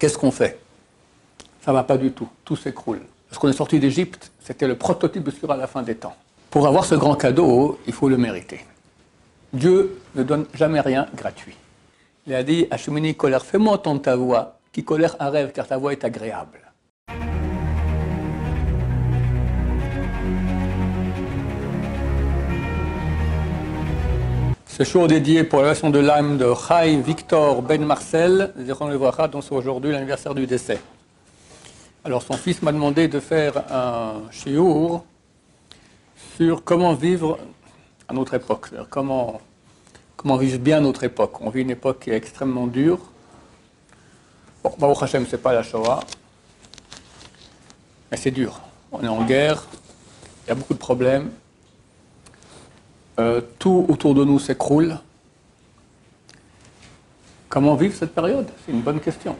Qu'est-ce qu'on fait? Ça ne va pas du tout, tout s'écroule. Parce qu'on est sorti d'Égypte, c'était le prototype de ce à la fin des temps. Pour avoir ce grand cadeau, il faut le mériter. Dieu ne donne jamais rien gratuit. Il a dit à colère, fais-moi entendre ta voix, qui colère un rêve, car ta voix est agréable. Ce show dédié pour la version de l'âme de Chai Victor Ben Marcel, dont c'est aujourd'hui l'anniversaire du décès. Alors son fils m'a demandé de faire un shiur sur comment vivre à notre époque, comment, comment vivre bien notre époque. On vit une époque qui est extrêmement dure. Bon, Baruch Hashem, c'est pas la Shoah, mais c'est dur. On est en guerre, il y a beaucoup de problèmes, euh, tout autour de nous s'écroule. Comment vivre cette période? C'est une bonne question.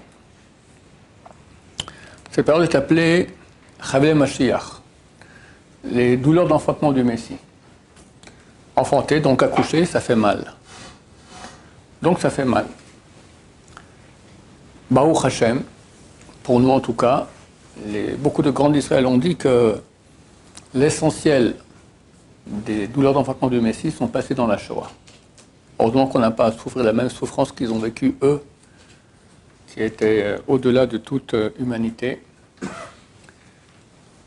Cette période est appelée Chavle Mashiach, les douleurs d'enfantement du Messie. Enfanter, donc accoucher, ça fait mal. Donc ça fait mal. Baruch Hashem, pour nous en tout cas, beaucoup de grands d'Israël ont dit que l'essentiel des douleurs d'enfantement du Messie sont passées dans la Shoah. Heureusement qu'on n'a pas à souffrir la même souffrance qu'ils ont vécue eux, qui était euh, au-delà de toute euh, humanité.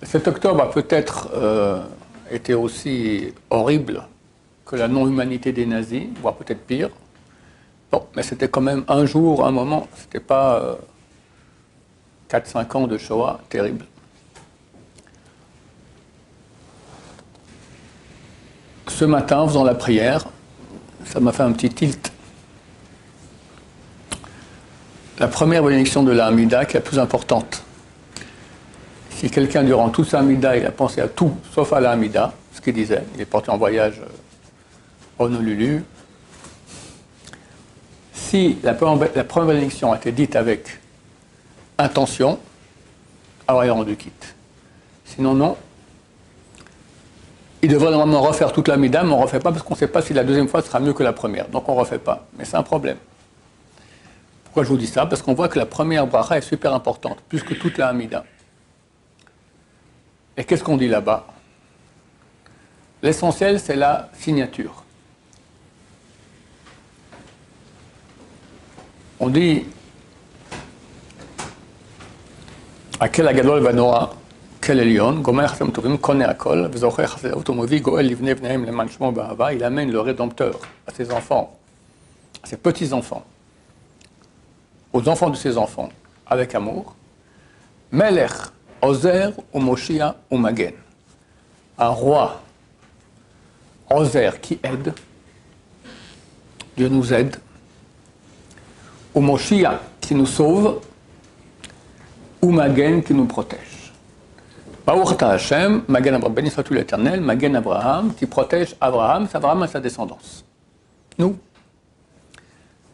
Cet octobre a peut-être euh, été aussi horrible que la non-humanité des nazis, voire peut-être pire. Bon, mais c'était quand même un jour, un moment, c'était pas 4-5 ans de Shoah terrible. Ce matin, en faisant la prière, ça m'a fait un petit tilt. La première bénédiction de la Hamida, qui est la plus importante. Si quelqu'un, durant toute sa Hamida, il a pensé à tout, sauf à la Hamida, ce qu'il disait, il est parti en voyage au Honolulu. Si la première, bénédiction a été dite avec intention, alors il a rendu quitte. Sinon, non, il devrait normalement refaire toute la mais on ne refait pas parce qu'on ne sait pas si la deuxième fois sera mieux que la première. Donc on ne refait pas. Mais c'est un problème. Pourquoi je vous dis ça? Parce qu'on voit que la première bracha est super importante, plus que toute la Hamida. Et qu'est-ce qu'on dit là-bas? L'essentiel, c'est la signature. On dit à quel agadol vanora il amène le Rédempteur à ses enfants, à ses petits-enfants, aux enfants de ses enfants, avec amour. Melech, Ozer, ou Moshia, ou Magen. Un roi, Ozer, qui aide. Dieu nous aide. Ou Moshia, qui nous sauve. Ou Magen, qui nous protège. Baruch Hashem, Magen Abraham, béni soit l'éternel, Magen Abraham, qui protège Abraham, Abraham et sa descendance. Nous.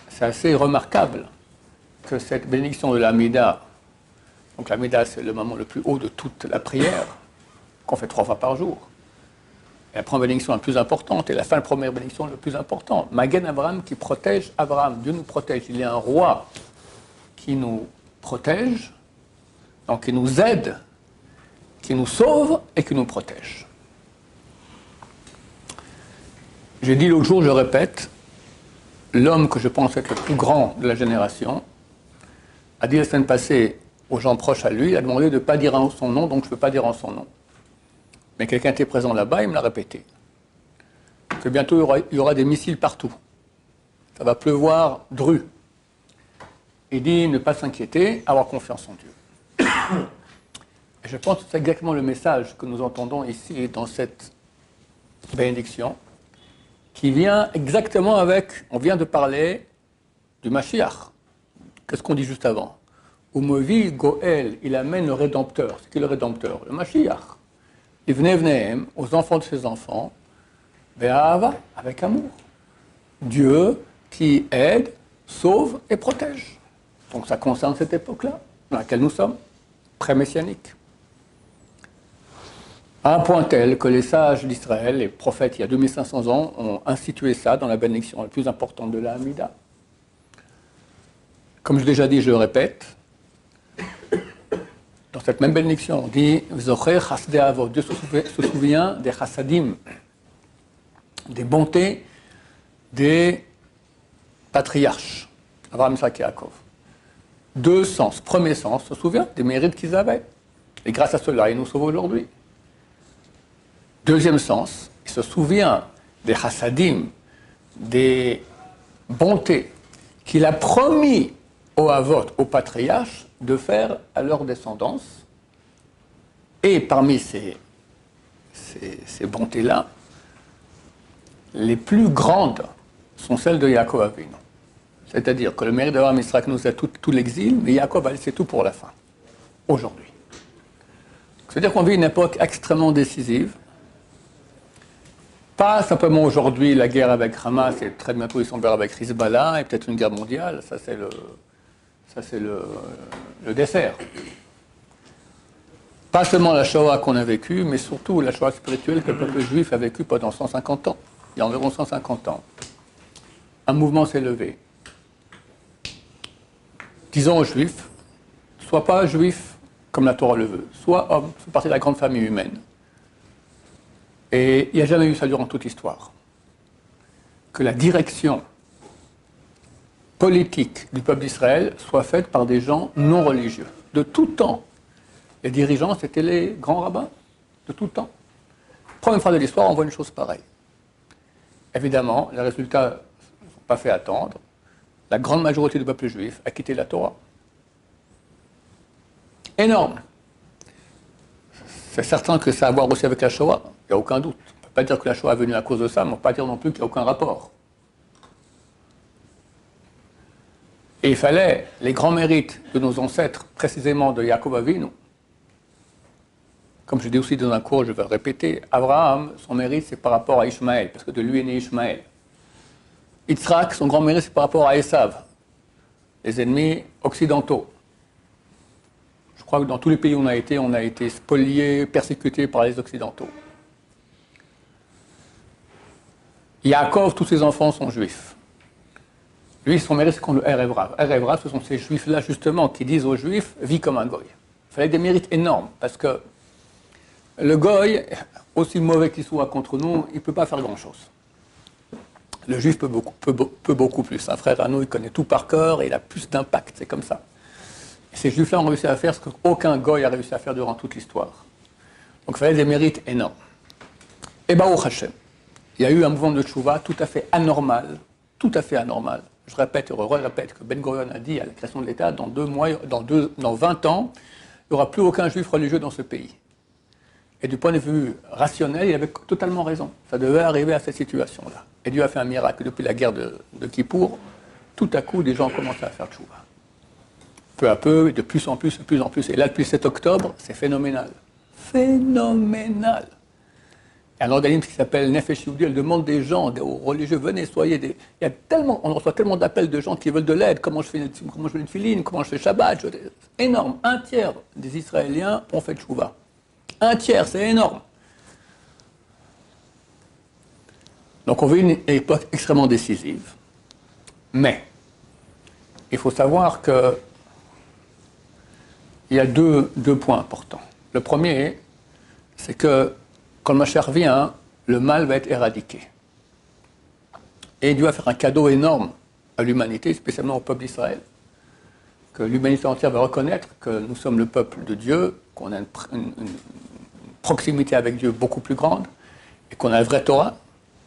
C'est assez remarquable que cette bénédiction de l'Amida, donc l'Amida c'est le moment le plus haut de toute la prière, qu'on fait trois fois par jour. Et la première bénédiction la plus importante et la fin de la première bénédiction la plus importante. Magen Abraham qui protège Abraham. Dieu nous protège. Il y a un roi qui nous protège, donc qui nous aide qui nous sauve et qui nous protège. J'ai dit l'autre jour, je répète, l'homme que je pense être le plus grand de la génération a dit la semaine passée aux gens proches à lui, a demandé de ne pas dire en son nom, donc je ne peux pas dire en son nom. Mais quelqu'un était présent là-bas, il me l'a répété. Que bientôt il y, aura, des missiles partout. Ça va pleuvoir dru. Il dit ne pas s'inquiéter, avoir confiance en Dieu. Je pense que c'est exactement le message que nous entendons ici dans cette bénédiction, qui vient exactement avec, on vient de parler du Mashiach. Qu'est-ce qu'on dit juste avant? Umovi Goel, il amène le Rédempteur. C'est qui le Rédempteur? Le Mashiach. Il venait, venait, aux enfants de ses enfants, Ve'ava, avec amour. Dieu qui aide, sauve et protège. Donc ça concerne cette époque-là, dans laquelle nous sommes, pré-messianique à un point tel que les sages d'Israël, les prophètes il y a 2500 ans, ont institué ça dans la bénédiction la plus importante de la Hamida. Comme je l'ai déjà dit, je le répète, Dans cette même bénédiction, on dit Dieu se souvient des chassadim, des bontés des patriarches, Abraham, Isaac. Deux sens. Premier sens, se souvient des mérites qu'ils avaient. Et grâce à cela, il nous sauve aujourd'hui. Deuxième sens, il se souvient des chassadim, des bontés qu'il a promis aux Avot, aux patriarches, de faire à leur descendance. Et parmi ces, ces, bontés-là, les plus grandes sont celles de Yaakov Avinu. C'est-à-dire que le mérite d'avoir Misrak nous a tout, tout l'exil, mais Yaakov a laissé tout pour la fin, aujourd'hui. C'est-à-dire qu'on vit une époque extrêmement décisive. Pas simplement aujourd'hui la guerre avec Hamas et très bientôt ils sont avec Hezbollah et peut-être une guerre mondiale, ça c'est le, ça, c'est le, dessert. Pas seulement la Shoah qu'on a vécue, mais surtout la Shoah spirituelle que le peuple juif a vécue pendant 150 ans. Il y a environ 150 ans. Un mouvement s'est levé. Disons aux juifs, sois pas juif comme la Torah le veut, sois homme, sois partie de la grande famille humaine. Et il n'y a jamais eu ça durant toute l'histoire. Que la direction politique du peuple d'Israël soit faite par des gens non religieux. De tout temps, les dirigeants, c'était les grands rabbins, de tout temps. Première fois de l'histoire, on voit une chose pareille. Évidemment, les résultats ne sont pas fait attendre. La grande majorité du peuple juif a quitté la Torah. Énorme. C'est certain que ça a à voir aussi avec la Shoah, il n'y a aucun doute. On ne peut pas dire que la Shoah est venue à cause de ça, mais on ne peut pas dire non plus qu'il n'y a aucun rapport. Et il fallait les grands mérites de nos ancêtres, précisément de Yaakov Avinu. Comme je dis aussi dans un cours, je vais le répéter, Abraham, son mérite, c'est par rapport à Ishmaël, parce que de lui est né Ishmaël. Yitzhak, son grand mérite, c'est par rapport à Esav, les ennemis occidentaux. Je crois que dans tous les pays où on a été, on a été spoliés, persécutés par les occidentaux. Yaakov, tous ses enfants sont juifs. Lui, son mérite, c'est qu'on le Erevrav. Erevrav, ce sont ces juifs-là, justement, qui disent aux juifs, vis comme un goy. Il fallait des mérites énormes, parce que le goy, aussi mauvais qu'il soit contre nous, il ne peut pas faire grand-chose. Le juif peut beaucoup, peut, beaucoup plus. Un frère à nous, il connaît tout par cœur et il a plus d'impact, c'est comme ça. Ces juifs-là ont réussi à faire ce qu'aucun goy a réussi à faire durant toute l'histoire. Donc il fallait des mérites énormes. Et Baruch Hashem, il y a eu un mouvement de tchouva tout à fait anormal, tout à fait anormal, je répète et répète que Ben Gurion a dit à la création de l'État, dans, deux mois, dans, deux, dans 20 ans, il n'y aura plus aucun juif religieux dans ce pays. Et du point de vue rationnel, il avait totalement raison. Ça devait arriver à cette situation-là. Et Dieu a fait un miracle. Depuis la guerre de, de Kippour, tout à coup, des gens ont commencé à faire tchouva. Peu à peu, de plus en plus, de plus en plus. Et là, depuis 7 octobre, c'est phénoménal. Phénoménal un organisme qui s'appelle Nefesh elle demande des gens, aux religieux, venez, soyez des... Il y a tellement, on reçoit tellement d'appels de gens qui veulent de l'aide, comment je fais une, comment je fais une filine, comment je fais Shabbat, énorme. Un tiers des Israéliens ont fait Tchouva. Un tiers, c'est énorme. Donc on vit une époque extrêmement décisive. Mais, il faut savoir que il y a deux, deux points importants. Le premier, c'est que quand le Mashiach vient, le mal va être éradiqué. Et Dieu va faire un cadeau énorme à l'humanité, spécialement au peuple d'Israël, que l'humanité entière va reconnaître que nous sommes le peuple de Dieu, qu'on a une, proximité avec Dieu beaucoup plus grande, et qu'on a le vrai Torah.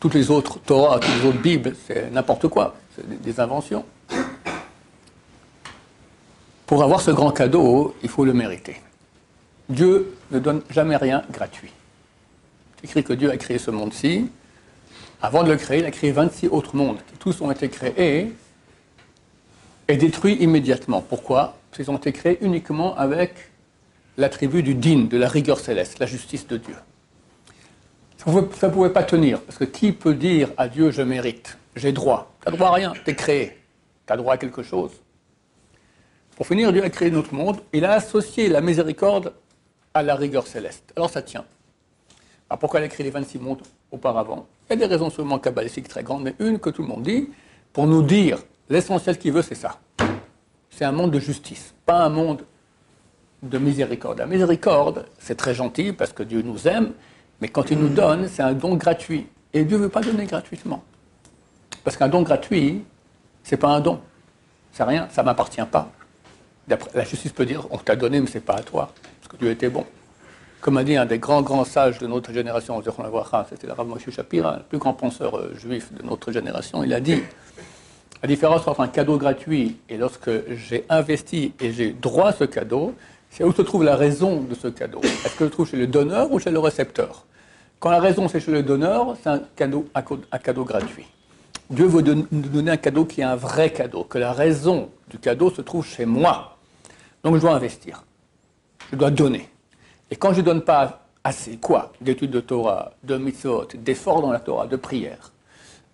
Toutes les autres Torah, toutes les autres Bibles, c'est n'importe quoi, c'est des inventions. Pour avoir ce grand cadeau, il faut le mériter. Dieu ne donne jamais rien gratuit écrit que Dieu a créé ce monde-ci. Avant de le créer, il a créé 26 autres mondes, qui tous ont été créés et détruits immédiatement. Pourquoi? Parce qu'ils ont été créés uniquement avec l'attribut du din, de la rigueur céleste, la justice de Dieu. Ça ne pouvait, pas tenir, parce que qui peut dire à Dieu je mérite, j'ai droit? Tu n'as droit à rien, tu es créé, tu as droit à quelque chose. Pour finir, Dieu a créé notre monde, il a associé la miséricorde à la rigueur céleste. Alors ça tient. Alors pourquoi elle a écrit les 26 mondes auparavant? Il y a des raisons sûrement kabbalistiques très grandes, mais une que tout le monde dit, pour nous dire l'essentiel qu'il veut, c'est ça. C'est un monde de justice, pas un monde de miséricorde. La miséricorde, c'est très gentil parce que Dieu nous aime, mais quand il nous donne, c'est un don gratuit. Et Dieu ne veut pas donner gratuitement. Parce qu'un don gratuit, c'est pas un don. C'est rien, ça ne m'appartient pas. La justice peut dire, on t'a donné, mais ce n'est pas à toi, parce que Dieu était bon. Comme a dit un des grands, grands sages de notre génération, c'était le Rav Moshe Shapira, le plus grand penseur euh, juif de notre génération, il a dit, la différence entre un cadeau gratuit et lorsque j'ai investi et j'ai droit à ce cadeau, c'est où se trouve la raison de ce cadeau. Est-ce que je trouve chez le donneur ou chez le récepteur? Quand la raison c'est chez le donneur, c'est un cadeau gratuit. Dieu veut nous donner un cadeau qui est un vrai cadeau, que la raison du cadeau se trouve chez moi. Donc je dois investir. Je dois donner. Et quand je ne donne pas assez, quoi? D'études de Torah, de mitzvot, d'efforts dans la Torah, de prière,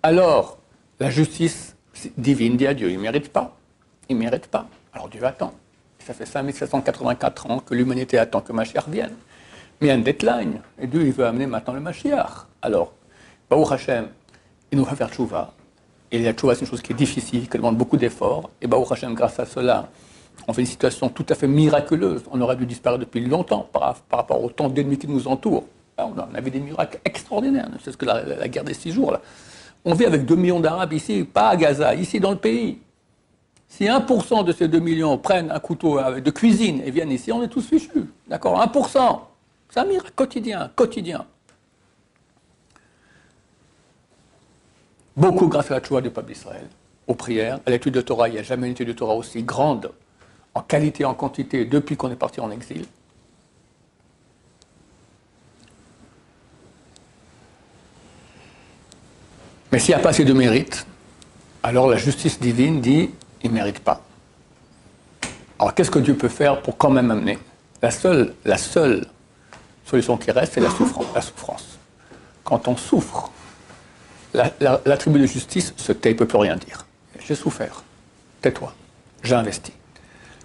alors la justice divine dit à Dieu, il ne mérite pas. Il ne mérite pas. Alors Dieu attend. Ça fait 5784 ans que l'humanité attend que Mashiach vienne. Mais il y a une deadline. Et Dieu, il veut amener maintenant le Mashiach. Alors, Baruch Hashem, il nous va faire tchouva. Et la tchouva, c'est une chose qui est difficile, qui demande beaucoup d'efforts. Et Baruch Hashem, grâce à cela, on fait une situation tout à fait miraculeuse. On aurait dû disparaître depuis longtemps par, rapport au temps d'ennemis qui nous entourent. On avait des miracles extraordinaires. C'est ce que la, guerre des six jours. Là. On vit avec 2 millions d'Arabes ici, pas à Gaza, ici dans le pays. Si 1% de ces 2 millions prennent un couteau de cuisine et viennent ici, on est tous fichus. D'accord? 1%. C'est un miracle quotidien, quotidien. Beaucoup grâce à la Tchoua du peuple d'Israël, aux prières, à l'étude de Torah. Il n'y a jamais une étude de Torah aussi grande en qualité en quantité depuis qu'on est parti en exil. Mais s'il n'y a pas assez de mérite, alors la justice divine dit il ne mérite pas. Alors qu'est-ce que Dieu peut faire pour quand même amener la seule, la seule solution qui reste, c'est la souffrance. Quand on souffre, l'attribut de justice se tait, ne peut plus rien dire. J'ai souffert. Tais-toi. J'ai investi.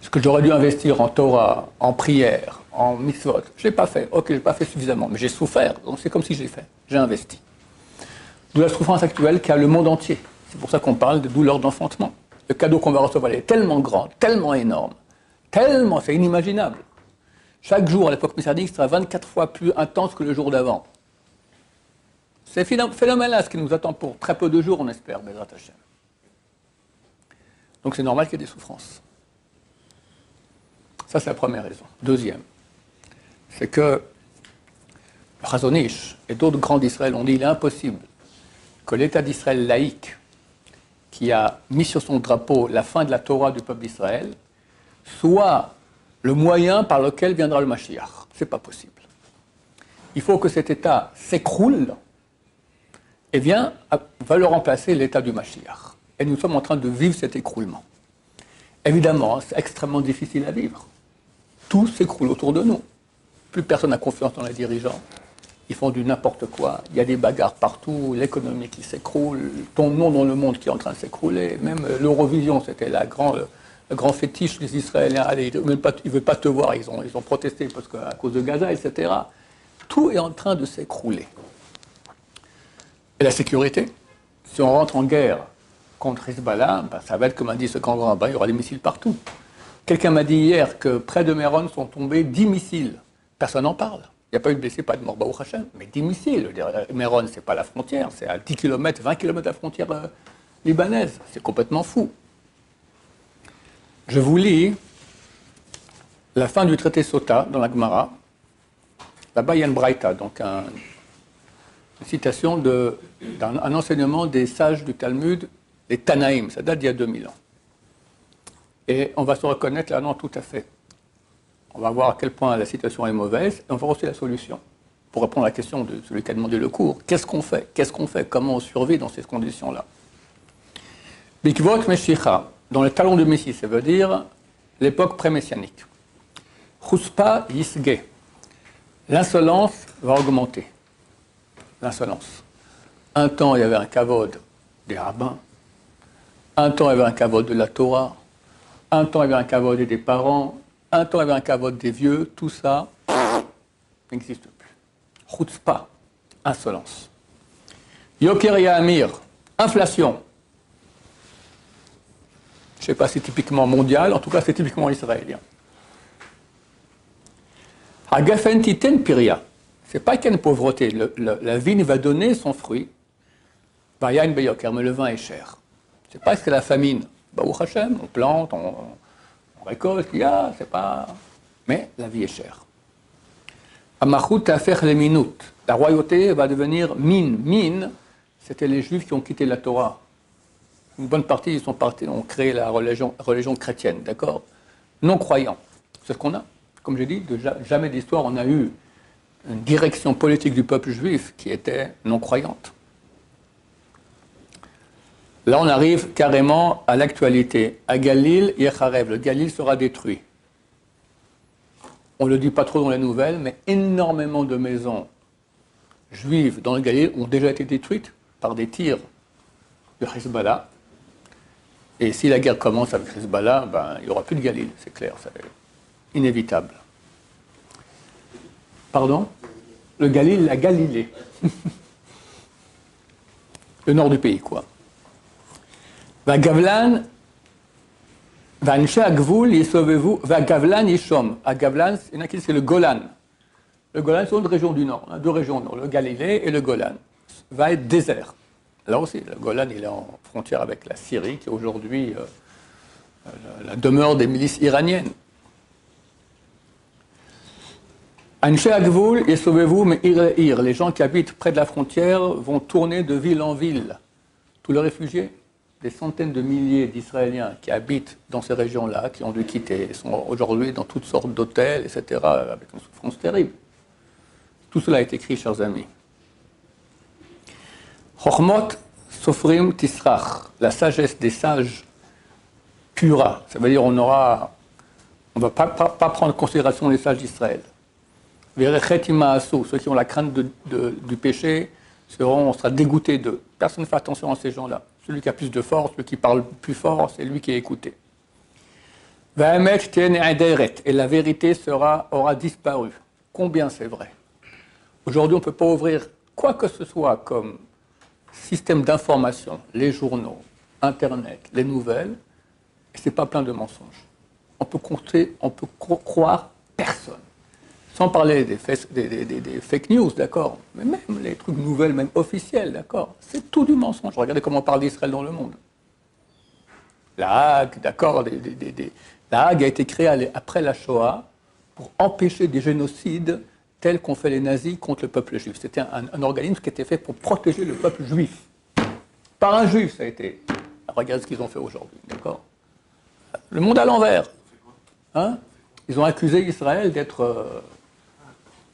Ce que j'aurais dû investir en Torah, en prière, en mitzvot, je l'ai pas fait. Ok, je n'ai pas fait suffisamment, mais j'ai souffert. Donc c'est comme si j'ai fait. J'ai investi. D'où la souffrance actuelle qu'a le monde entier. C'est pour ça qu'on parle de douleur d'enfantement. Le cadeau qu'on va recevoir est tellement grand, tellement énorme, tellement, c'est inimaginable. Chaque jour, à l'époque messianique, sera 24 fois plus intense que le jour d'avant. C'est phénomène-là ce qui nous attend pour très peu de jours, on espère, Bezrat Hashem. Donc c'est normal qu'il y ait des souffrances. Ça, c'est la première raison. Deuxième, c'est que Razonish et d'autres grands d'Israël ont dit il est impossible que l'État d'Israël laïque, qui a mis sur son drapeau la fin de la Torah du peuple d'Israël, soit le moyen par lequel viendra le Mashiach. Ce n'est pas possible. Il faut que cet État s'écroule et vient, va le remplacer l'État du Mashiach. Et nous sommes en train de vivre cet écroulement. Évidemment, c'est extrêmement difficile à vivre. Tout s'écroule autour de nous. Plus personne n'a confiance dans les dirigeants ils font du n'importe quoi. Il y a des bagarres partout, l'économie qui s'écroule, ton nom dans le monde qui est en train de s'écrouler. Même l'Eurovision, c'était la le grand fétiche des Israéliens. Allez, ils ne veulent pas te voir, ils ont, ils ont protesté parce que, à cause de Gaza, etc. Tout est en train de s'écrouler. Et la sécurité? Si on rentre en guerre contre Hezbollah, ben, ça va être comme a dit ce grand grand il y aura des missiles partout. Quelqu'un m'a dit hier que près de Méron sont tombés 10 missiles. Personne n'en parle. Il n'y a pas eu de blessés, pas de mort, au Hachem, mais des missiles. Méron, ce n'est pas la frontière, c'est à 10 km, 20 km de la frontière euh, libanaise. C'est complètement fou. Je vous lis la fin du traité Sota dans la Gemara. Là-bas, il y a une braïta, donc une citation d'un enseignement des sages du Talmud, les Tanaïm. Ça date d'il y a 2000 ans. Et on va se reconnaître là, non, tout à fait. On va voir à quel point la situation est mauvaise et on va voir aussi la solution. Pour répondre à la question de celui qui a demandé le cours, qu'est-ce qu'on fait? Qu'est-ce qu'on fait? Comment on survit dans ces conditions-là? Bikvot Meshicha, dans le talon de Messie, ça veut dire l'époque pré-messianique. Chuspa Yisge. L'insolence va augmenter. L'insolence. Un temps, il y avait un kavod des rabbins. Un temps, il y avait un kavod de la Torah. Un temps, il y avait un kavod des parents. Un temps, il y avait un cavote des vieux, tout ça n'existe plus. Chutzpah, insolence. Yoker Amir, inflation. Je ne sais pas si c'est typiquement mondial, en tout cas c'est typiquement israélien. Agafentiten piria. C'est pas qu'il y a une pauvreté. Le- le- la vigne va donner son fruit. Mais le vin est cher. C'est pas que c'est la famine. Hashem, on plante, on, récolte, il y a, c'est pas. Mais la vie est chère. Amachut faire les. La royauté va devenir mine. Mine, c'était les juifs qui ont quitté la Torah. Une bonne partie, ils sont partis, ont créé la religion, religion chrétienne, d'accord? Non croyants. C'est ce qu'on a. Comme j'ai dit, de ja- jamais d'histoire, on a eu une direction politique du peuple juif qui était non croyante. Là, on arrive carrément à l'actualité. À Galil, Yecharev, le Galil sera détruit. On ne le dit pas trop dans les nouvelles, mais énormément de maisons juives dans le Galil ont déjà été détruites par des tirs de Hezbollah. Et si la guerre commence avec Hezbollah, ben, il n'y aura plus de Galil, c'est clair, c'est inévitable. Pardon Le Galil, la Galilée. le nord du pays, quoi. Va Gavlan, va Agvoul, vous va Gavlan, Ishom. À Gavlan, il y en a qui c'est le Golan. Le Golan, c'est une région du nord, hein, deux régions du nord, le Galilée et le Golan. Va être désert. Là aussi, le Golan, il est en frontière avec la Syrie, qui est aujourd'hui euh, la demeure des milices iraniennes. Agvoul et sauvez-vous, mais ir. Les gens qui habitent près de la frontière vont tourner de ville en ville. Tous les réfugiés, des centaines de milliers d'Israéliens qui habitent dans ces régions-là, qui ont dû quitter, sont aujourd'hui dans toutes sortes d'hôtels, etc., avec une souffrance terrible. Tout cela est écrit, chers amis. Chochmot Sofrim Tisrach, la sagesse des sages pura. Ça veut dire on aura, on ne va pas, pas- pas prendre en considération les sages d'Israël. Ceux qui ont la crainte du péché, seront, on sera dégoûté d'eux. Personne ne fait attention à ces gens-là. Celui qui a plus de force, celui qui parle plus fort, c'est lui qui est écouté. Et la vérité sera, aura disparu. Combien c'est vrai? Aujourd'hui, on ne peut pas ouvrir quoi que ce soit comme système d'information, les journaux, Internet, les nouvelles, et ce n'est pas plein de mensonges. On peut compter, on peut cro- croire personne. Sans parler des, des- fake news, d'accord, mais même les trucs nouvelles, même officiels, d'accord, c'est tout du mensonge. Regardez comment on parle d'Israël dans le monde. La Hague, d'accord, la Hague a été créée après la Shoah pour empêcher des génocides tels qu'ont fait les nazis contre le peuple juif. C'était un, organisme qui était fait pour protéger le peuple juif. Par un juif, ça a été. Regardez ce qu'ils ont fait aujourd'hui, d'accord Le monde à l'envers. Hein? Ils ont accusé Israël d'être euh,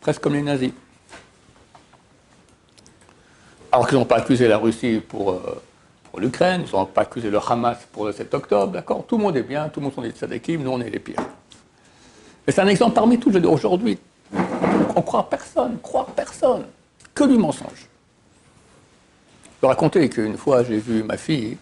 presque comme les nazis. Alors qu'ils n'ont pas accusé la Russie pour, euh, l'Ukraine, ils n'ont pas accusé le Hamas pour le 7 octobre, d'accord Tout le monde est bien, tout le monde sont des tzadikim, nous on est les pires. Et c'est un exemple parmi tous, je dire, aujourd'hui. On croit personne, croire personne, que du mensonge. Je raconter qu'une fois j'ai vu ma fille,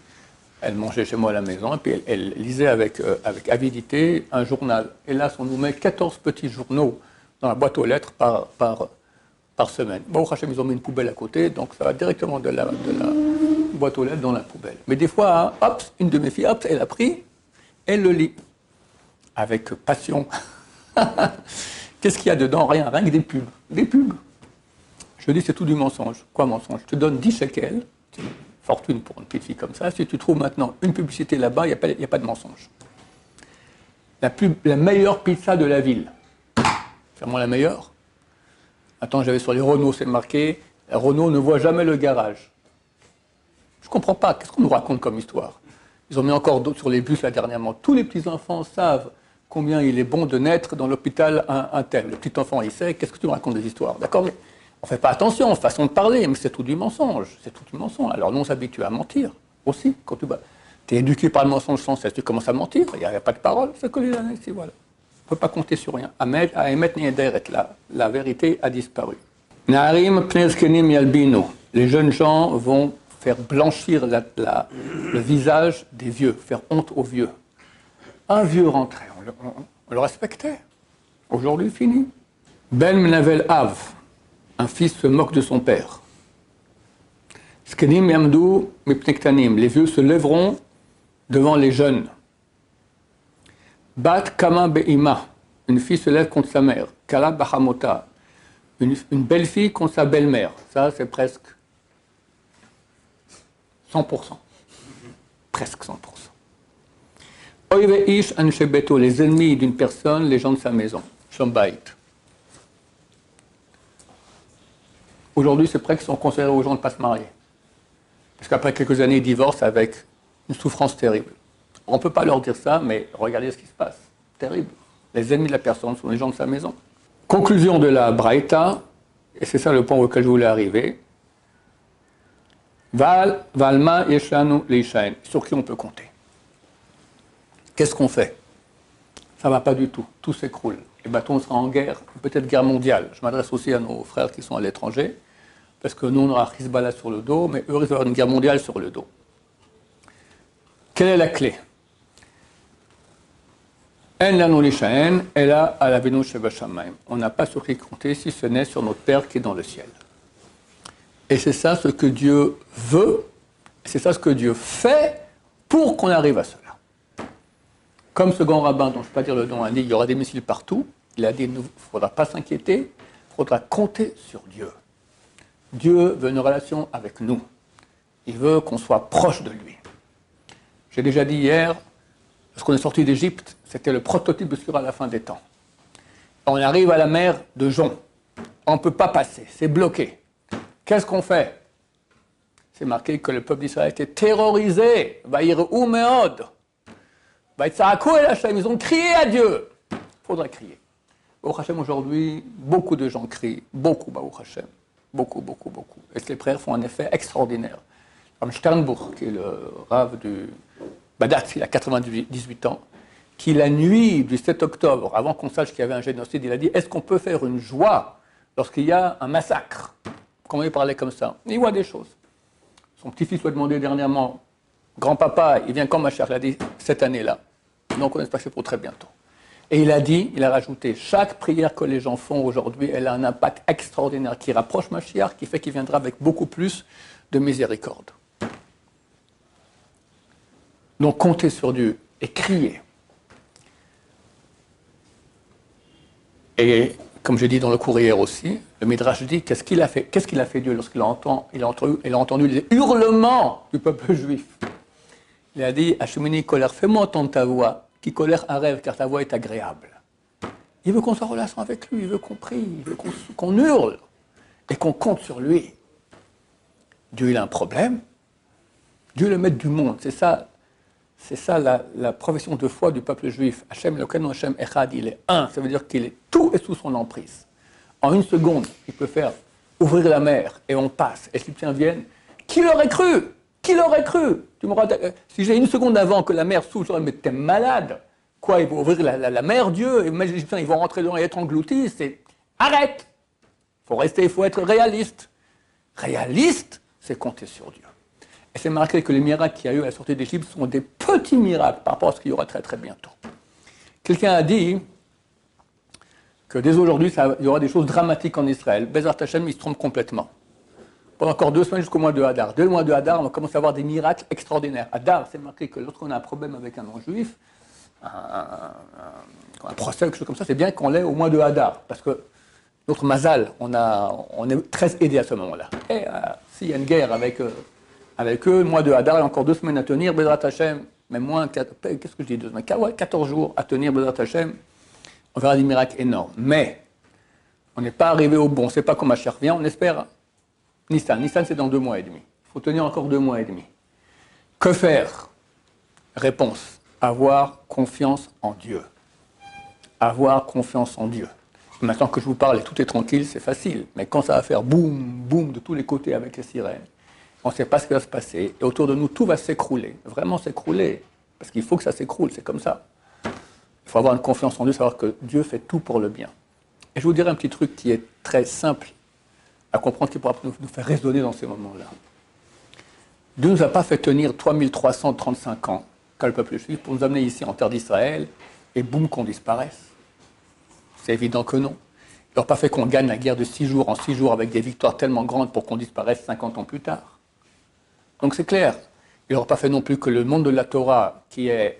elle mangeait chez moi à la maison, et puis elle, elle lisait avec, euh, avec avidité un journal. Et là, on nous met 14 petits journaux dans la boîte aux lettres par, par, par semaine. Bon, au Hachem, ils ont mis une poubelle à côté, donc ça va directement de la, boîte aux lettres dans la poubelle. Mais des fois, hein, hop, une de mes filles, hop, elle a pris, elle le lit. Avec passion. Qu'est-ce qu'il y a dedans? Rien, rien que des pubs. Des pubs. Je dis, c'est tout du mensonge. Quoi mensonge? Je te donne 10 shekels, une fortune pour une petite fille comme ça. Si tu trouves maintenant une publicité là-bas, il n'y a, a pas de mensonge. La, pub- la meilleure pizza de la ville. C'est vraiment la meilleure. Attends, j'avais sur les Renault, c'est marqué, Renault ne voit jamais le garage. Je ne comprends pas, qu'est-ce qu'on nous raconte comme histoire? Ils ont mis encore d'autres sur les bus là dernièrement. Tous les petits-enfants savent combien il est bon de naître dans l'hôpital un, tel. Le petit enfant, il sait, qu'est-ce que tu me racontes des histoires D'accord? Mais on ne fait pas attention, façon de parler, mais c'est tout du mensonge. C'est tout du mensonge. Alors nous, on s'habitue à mentir aussi. Quand tu es éduqué par le mensonge sans cesse, tu commences à mentir, il n'y a, pas de parole, c'est que les ici, voilà. On ne peut pas compter sur rien. La, vérité a disparu. Les jeunes gens vont faire blanchir la- la- le visage des vieux, faire honte aux vieux. Un vieux rentré, on le, respectait. Aujourd'hui, fini. Ben Menavel Av, un fils se moque de son père. Skenim les vieux se lèveront devant les jeunes. Bat Kama Be'ima, une fille se lève contre sa mère. Kala Bahamota, une, une belle fille contre sa belle-mère. Ça, c'est presque 100%. Presque 100%. Oive ish les ennemis d'une personne, les gens de sa maison. Shambait. Aujourd'hui, c'est presque qu'on conseillerait aux gens de ne pas se marier. Parce qu'après quelques années, ils divorcent avec une souffrance terrible. On ne peut pas leur dire ça, mais regardez ce qui se passe. Terrible. Les ennemis de la personne sont les gens de sa maison. Conclusion de la Braïta, et c'est ça le point auquel je voulais arriver. Val, Valma, Yeshanu, Leishaen. Sur qui on peut compter? Qu'est-ce qu'on fait? Ça ne va pas du tout. Tout s'écroule. Les bâtons seront en guerre, peut-être guerre mondiale. Je m'adresse aussi à nos frères qui sont à l'étranger, parce que nous, on aura Hezbollah sur le dos, mais eux, ils avoir une guerre mondiale sur le dos. Quelle est la clé? On n'a pas sur qui compter si ce n'est sur notre Père qui est dans le ciel. Et c'est ça ce que Dieu veut, c'est ça ce que Dieu fait pour qu'on arrive à cela. Comme ce grand rabbin, dont je ne vais pas dire le nom, a dit il y aura des missiles partout, il a dit il ne faudra pas s'inquiéter, il faudra compter sur Dieu. Dieu veut une relation avec nous. Il veut qu'on soit proche de lui. J'ai déjà dit hier, lorsqu'on est sorti d'Égypte, c'était le prototype de ce à la fin des temps. On arrive à la mer de Jon. On ne peut pas passer, c'est bloqué. Qu'est-ce qu'on fait? C'est marqué que le peuple d'Israël était terrorisé. Ils ont crié à Dieu. Il faudra crier. Baruch Hashem, aujourd'hui, beaucoup de gens crient. Beaucoup. Beaucoup, beaucoup, beaucoup. Et les prières font un effet extraordinaire. Comme Sternbuch, qui est le rave du Badat, il a 98 ans, qui la nuit du 7 octobre, avant qu'on sache qu'il y avait un génocide, il a dit Est-ce qu'on peut faire une joie lorsqu'il y a un massacre? Comment il parlait comme ça? Il voit des choses. Son petit-fils lui a demandé dernièrement Grand-papa, il vient quand ma chère? Il a dit Cette année-là. Donc on est passé pour très bientôt. Et il a dit, il a rajouté, chaque prière que les gens font aujourd'hui, elle a un impact extraordinaire qui rapproche Mashiach, qui fait qu'il viendra avec beaucoup plus de miséricorde. Donc comptez sur Dieu et criez. Et comme je dis dans le courrier aussi, le Midrash dit qu'est-ce qu'il a fait Qu'est-ce qu'il a fait Dieu lorsqu'il a, entendu, les hurlements du peuple juif Il a dit Hachemini colère, fais-moi entendre ta voix, qui colère un rêve, car ta voix est agréable. Il veut qu'on soit en relation avec lui, il veut qu'on prie, il veut qu'on hurle et qu'on compte sur lui. Dieu, il a un problème. Dieu le maître du monde. C'est ça c'est ça la, profession de foi du peuple juif. Hachem, le canon Hachem Echad, il est un. Ça veut dire qu'il est tout est sous son emprise. En une seconde, il peut faire ouvrir la mer et on passe. Et les Égyptiens viennent. Qui l'aurait cru? Qui l'aurait cru? Tu euh, Si j'ai une seconde avant que la mer s'ouvre, je mais t'es malade. Quoi, il vont ouvrir la, mer, Dieu, et les Égyptiens, ils vont rentrer dedans et être engloutis. C'est arrête Il faut rester, il faut être réaliste. Réaliste, c'est compter sur Dieu. Et c'est marqué que les miracles qu'il y a eu à la sortie d'Égypte sont des petits miracles par rapport à ce qu'il y aura très très bientôt. Quelqu'un a dit que dès aujourd'hui, il y aura des choses dramatiques en Israël. Bezar Tachem, il se trompe complètement. Pendant encore deux semaines jusqu'au mois de Hadar. Dès le mois de Hadar, on va commencer à avoir des miracles extraordinaires. Hadar, c'est marqué que lorsqu'on a un problème avec un non-juif, un, procès, quelque chose comme ça, c'est bien qu'on l'ait au mois de Hadar. Parce que notre mazal, on, a, on est très aidé à ce moment-là. Et euh, s'il y a une guerre avec. Euh, avec eux. Le mois de Hadar, il encore deux semaines à tenir. Bedrat Hashem, même moins, qu'est-ce que je dis, deux semaines? 14 jours à tenir Bedrat Hashem. On verra des miracles énormes. Mais, on n'est pas arrivé au bon. On ne sait pas comment cher vient. On espère Nissan. Nissan, c'est dans deux mois et demi. Il faut tenir encore deux mois et demi. Que faire? Réponse. Avoir confiance en Dieu. Avoir confiance en Dieu. Maintenant que je vous parle et tout est tranquille, c'est facile. Mais quand ça va faire boum, boum de tous les côtés avec les sirènes, on ne sait pas ce qui va se passer, et autour de nous, tout va s'écrouler, vraiment s'écrouler, parce qu'il faut que ça s'écroule, c'est comme ça. Il faut avoir une confiance en Dieu, savoir que Dieu fait tout pour le bien. Et je vous dirai un petit truc qui est très simple à comprendre, qui pourra nous faire raisonner dans ces moments-là. Dieu ne nous a pas fait tenir 3335 ans, quand le peuple juif, pour nous amener ici en terre d'Israël, et boum, qu'on disparaisse. C'est évident que non. Il n'a pas fait qu'on gagne la guerre de six jours en six jours avec des victoires tellement grandes pour qu'on disparaisse 50 ans plus tard. Donc c'est clair. Il n'aura pas fait non plus que le monde de la Torah, qui est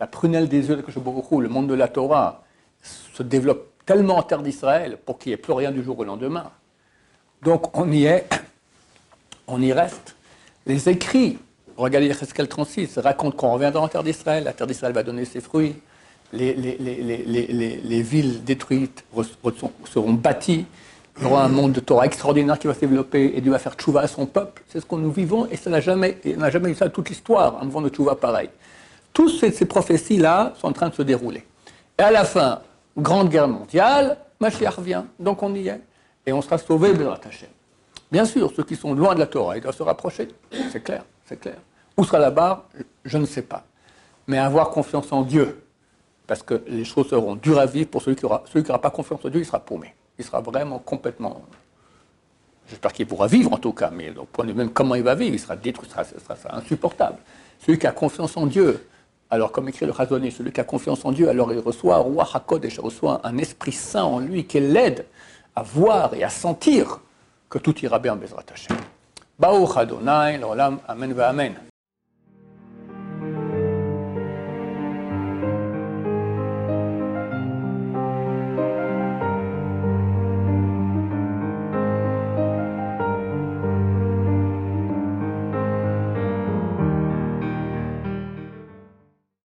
la prunelle des yeux de beaucoup, le monde de la Torah, se développe tellement en terre d'Israël pour qu'il n'y ait plus rien du jour au lendemain. Donc on y est, on y reste. Les écrits, regardez Cheskel 36, racontent qu'on reviendra en terre d'Israël, la terre d'Israël va donner ses fruits, les villes détruites seront bâties, il y aura un monde de Torah extraordinaire qui va se développer et Dieu va faire tchouva à son peuple. C'est ce que nous vivons et ça n'a jamais, n'a jamais eu ça toute l'histoire, un mouvement de tchouva pareil. Toutes ces, ces prophéties-là sont en train de se dérouler. Et à la fin, Grande Guerre mondiale, Mashiach revient, donc on y est. Et on sera sauvé de la Bien sûr, ceux qui sont loin de la Torah, ils doivent se rapprocher. C'est clair, c'est clair. Où sera la barre Je ne sais pas. Mais avoir confiance en Dieu, parce que les choses seront dures à vivre pour celui qui n'aura pas confiance en Dieu, il sera paumé. Il sera vraiment complètement. J'espère qu'il pourra vivre en tout cas, mais au point de même comment il va vivre, il sera détruit, ce sera, insupportable. Celui qui a confiance en Dieu, alors comme écrit le Razonné, celui qui a confiance en Dieu, alors il reçoit reçoit un Esprit Saint en lui qui l'aide à voir et à sentir que tout ira bien en Bezrat Hashem. Baruch l'olam, amen amen.